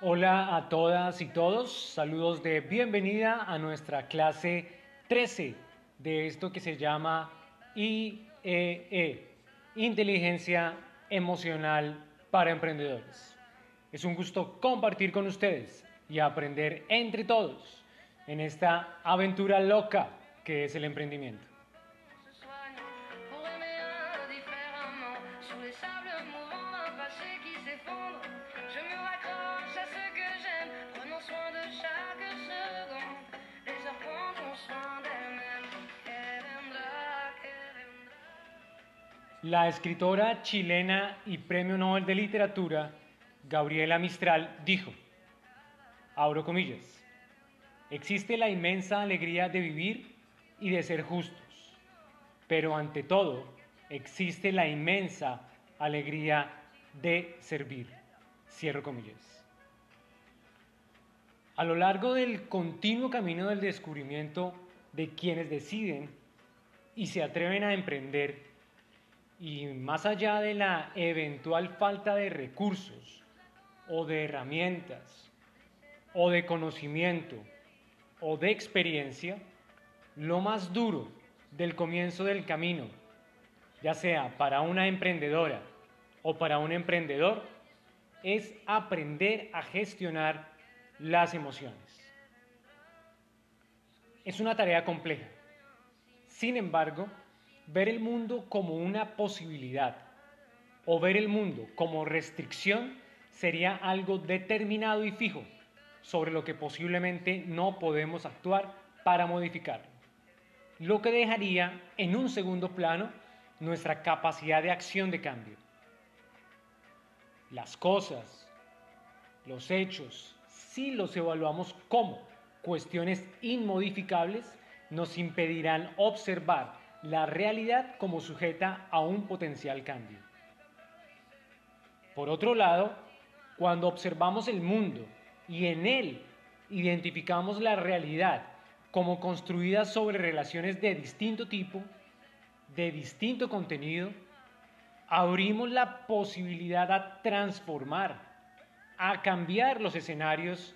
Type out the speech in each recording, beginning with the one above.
Hola a todas y todos, saludos de bienvenida a nuestra clase 13 de esto que se llama IEE, Inteligencia Emocional para Emprendedores. Es un gusto compartir con ustedes y aprender entre todos en esta aventura loca que es el emprendimiento. La escritora chilena y premio Nobel de Literatura, Gabriela Mistral, dijo, abro comillas, existe la inmensa alegría de vivir y de ser justos, pero ante todo existe la inmensa alegría de servir. Cierro comillas. A lo largo del continuo camino del descubrimiento de quienes deciden y se atreven a emprender, y más allá de la eventual falta de recursos o de herramientas o de conocimiento o de experiencia, lo más duro del comienzo del camino, ya sea para una emprendedora o para un emprendedor, es aprender a gestionar las emociones. Es una tarea compleja. Sin embargo, ver el mundo como una posibilidad o ver el mundo como restricción sería algo determinado y fijo sobre lo que posiblemente no podemos actuar para modificarlo. Lo que dejaría en un segundo plano nuestra capacidad de acción de cambio. Las cosas, los hechos, si los evaluamos como cuestiones inmodificables, nos impedirán observar la realidad como sujeta a un potencial cambio. Por otro lado, cuando observamos el mundo y en él identificamos la realidad como construida sobre relaciones de distinto tipo, de distinto contenido, abrimos la posibilidad a transformar, a cambiar los escenarios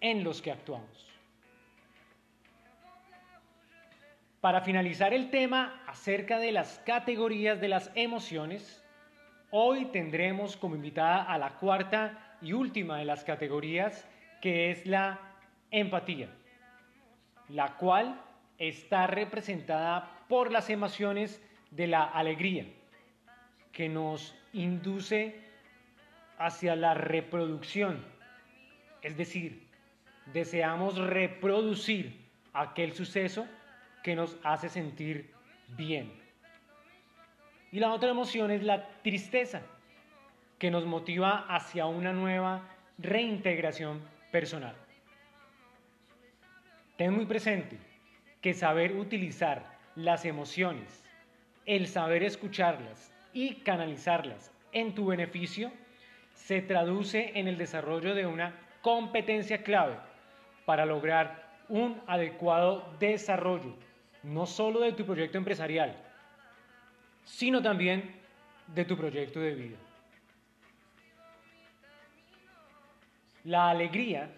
en los que actuamos. Para finalizar el tema acerca de las categorías de las emociones, hoy tendremos como invitada a la cuarta y última de las categorías, que es la empatía, la cual está representada por las emociones de la alegría, que nos induce hacia la reproducción, es decir, deseamos reproducir aquel suceso que nos hace sentir bien. Y la otra emoción es la tristeza, que nos motiva hacia una nueva reintegración personal. Ten muy presente que saber utilizar las emociones, el saber escucharlas y canalizarlas en tu beneficio, se traduce en el desarrollo de una competencia clave para lograr un adecuado desarrollo, no solo de tu proyecto empresarial, sino también de tu proyecto de vida. La alegría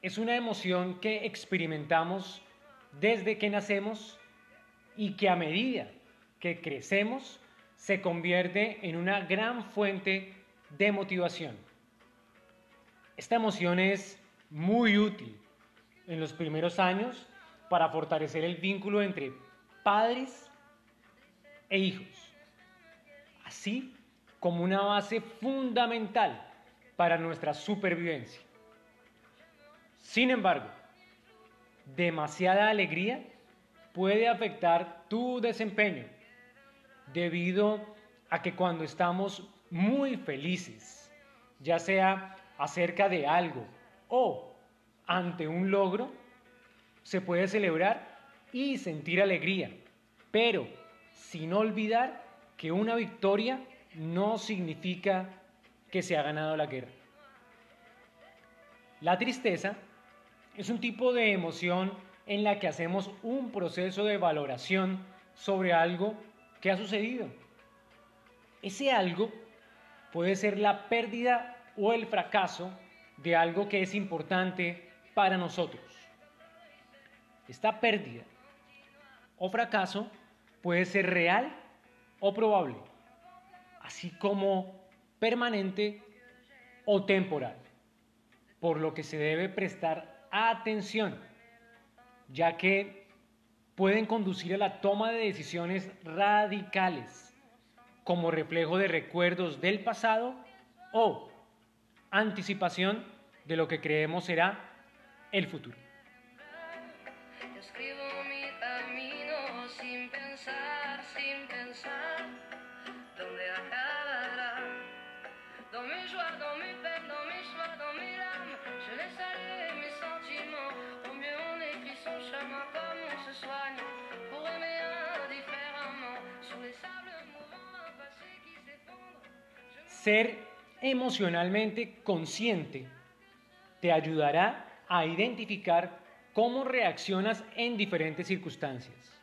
es una emoción que experimentamos desde que nacemos y que a medida que crecemos se convierte en una gran fuente de motivación. Esta emoción es muy útil en los primeros años para fortalecer el vínculo entre padres e hijos, así como una base fundamental para nuestra supervivencia. Sin embargo, demasiada alegría puede afectar tu desempeño debido a que cuando estamos muy felices, ya sea acerca de algo o ante un logro, se puede celebrar y sentir alegría, pero sin olvidar que una victoria no significa que se ha ganado la guerra. La tristeza es un tipo de emoción en la que hacemos un proceso de valoración sobre algo que ha sucedido. Ese algo puede ser la pérdida o el fracaso de algo que es importante para nosotros. Esta pérdida o fracaso puede ser real o probable, así como permanente o temporal, por lo que se debe prestar atención, ya que pueden conducir a la toma de decisiones radicales como reflejo de recuerdos del pasado o anticipación de lo que creemos será el futuro. Ser emocionalmente consciente te ayudará a identificar cómo reaccionas en diferentes circunstancias.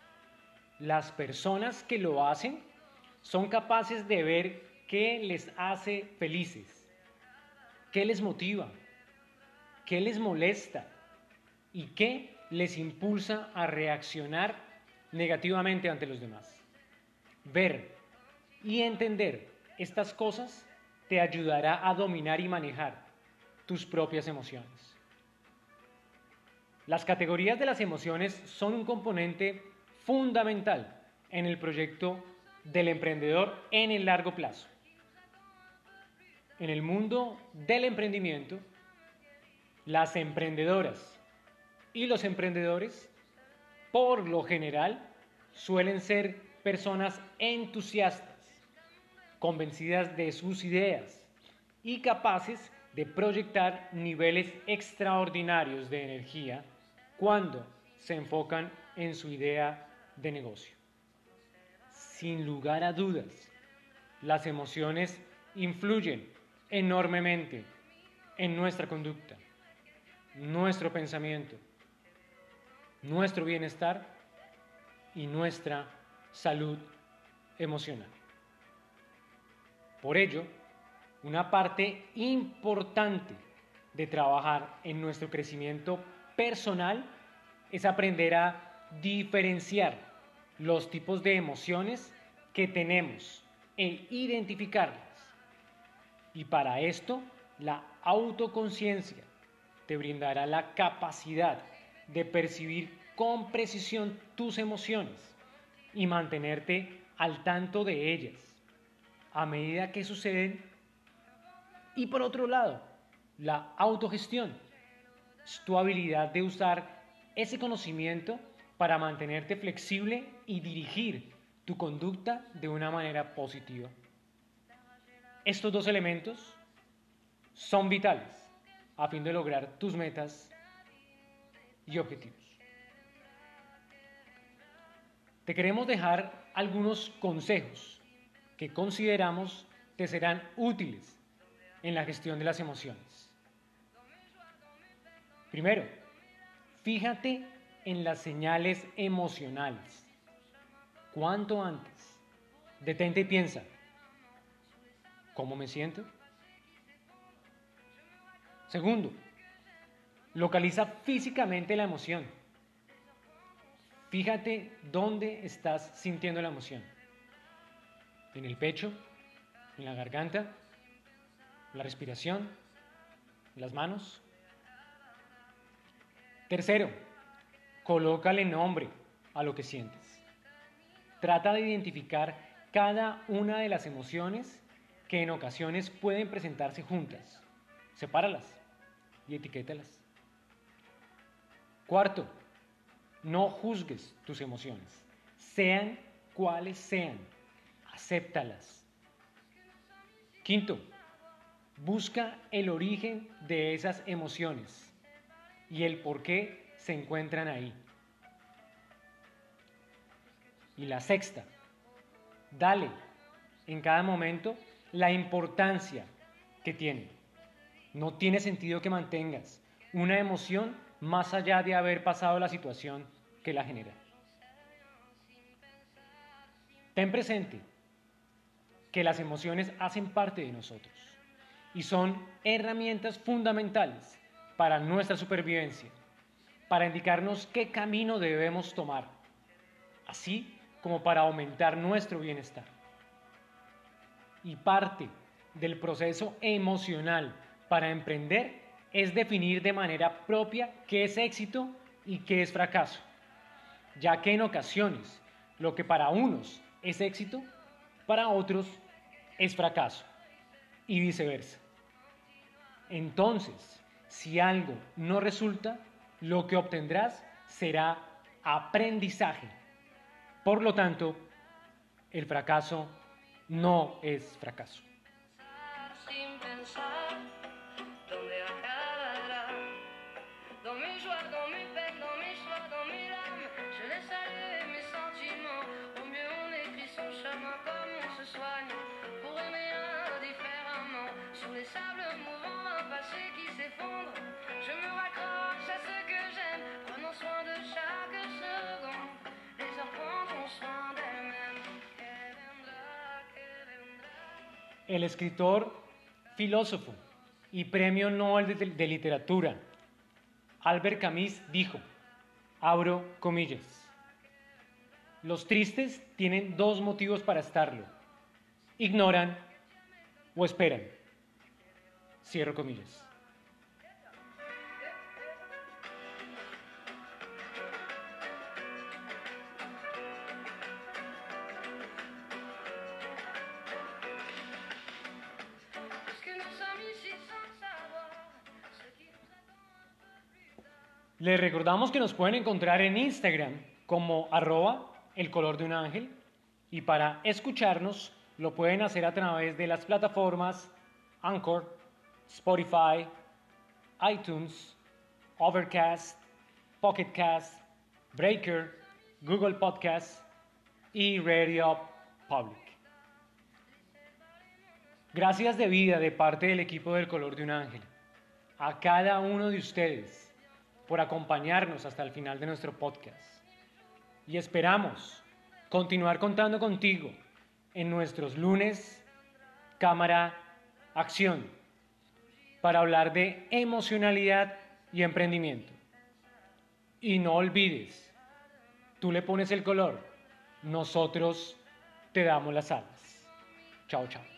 Las personas que lo hacen son capaces de ver qué les hace felices, qué les motiva, qué les molesta y qué les impulsa a reaccionar negativamente ante los demás. Ver y entender estas cosas te ayudará a dominar y manejar tus propias emociones. Las categorías de las emociones son un componente fundamental en el proyecto del emprendedor en el largo plazo. En el mundo del emprendimiento, las emprendedoras y los emprendedores, por lo general, suelen ser personas entusiastas, convencidas de sus ideas y capaces de proyectar niveles extraordinarios de energía cuando se enfocan en su idea de negocio. Sin lugar a dudas, las emociones influyen enormemente en nuestra conducta, nuestro pensamiento, nuestro bienestar y nuestra salud emocional. Por ello, una parte importante de trabajar en nuestro crecimiento personal es aprender a diferenciar los tipos de emociones que tenemos e identificarlas. Y para esto, la autoconciencia te brindará la capacidad de percibir con precisión tus emociones y mantenerte al tanto de ellas a medida que suceden. Y por otro lado, la autogestión es tu habilidad de usar ese conocimiento para mantenerte flexible y dirigir tu conducta de una manera positiva. Estos dos elementos son vitales a fin de lograr tus metas y objetivos. Te queremos dejar algunos consejos que consideramos te serán útiles en la gestión de las emociones. Primero, fíjate en las señales emocionales. Cuanto antes, detente y piensa, ¿cómo me siento? Segundo, localiza físicamente la emoción. Fíjate dónde estás sintiendo la emoción. En el pecho, en la garganta, la respiración, las manos. Tercero, colócale nombre a lo que sientes. Trata de identificar cada una de las emociones que en ocasiones pueden presentarse juntas. Sepáralas y etiquétalas. Cuarto, no juzgues tus emociones, sean cuales sean, acéptalas. Quinto, busca el origen de esas emociones y el por qué se encuentran ahí. Y la sexta, dale en cada momento la importancia que tiene. No tiene sentido que mantengas una emoción más allá de haber pasado la situación que la genera. Ten presente que las emociones hacen parte de nosotros y son herramientas fundamentales para nuestra supervivencia, para indicarnos qué camino debemos tomar, así como para aumentar nuestro bienestar. Y parte del proceso emocional para emprender es definir de manera propia qué es éxito y qué es fracaso, ya que en ocasiones lo que para unos es éxito, para otros es fracaso y viceversa. Entonces, si algo no resulta, lo que obtendrás será aprendizaje. Por lo tanto, el fracaso no es fracaso. El escritor, filósofo y premio Nobel de, Literatura, Albert Camus, dijo, abro comillas, los tristes tienen dos motivos para estarlo, ignoran o esperan. Cierro comillas. Les recordamos que nos pueden encontrar en Instagram como arroba el color de un ángel y para escucharnos lo pueden hacer a través de las plataformas Anchor, Spotify, iTunes, Overcast, Pocket Cast, Breaker, Google Podcast y Radio Public. Gracias de vida de parte del equipo del color de un ángel a cada uno de ustedes por acompañarnos hasta el final de nuestro podcast. Y esperamos continuar contando contigo en nuestros lunes, cámara, acción, para hablar de emocionalidad y emprendimiento. Y no olvides, tú le pones el color, nosotros te damos las alas. Chao, chao.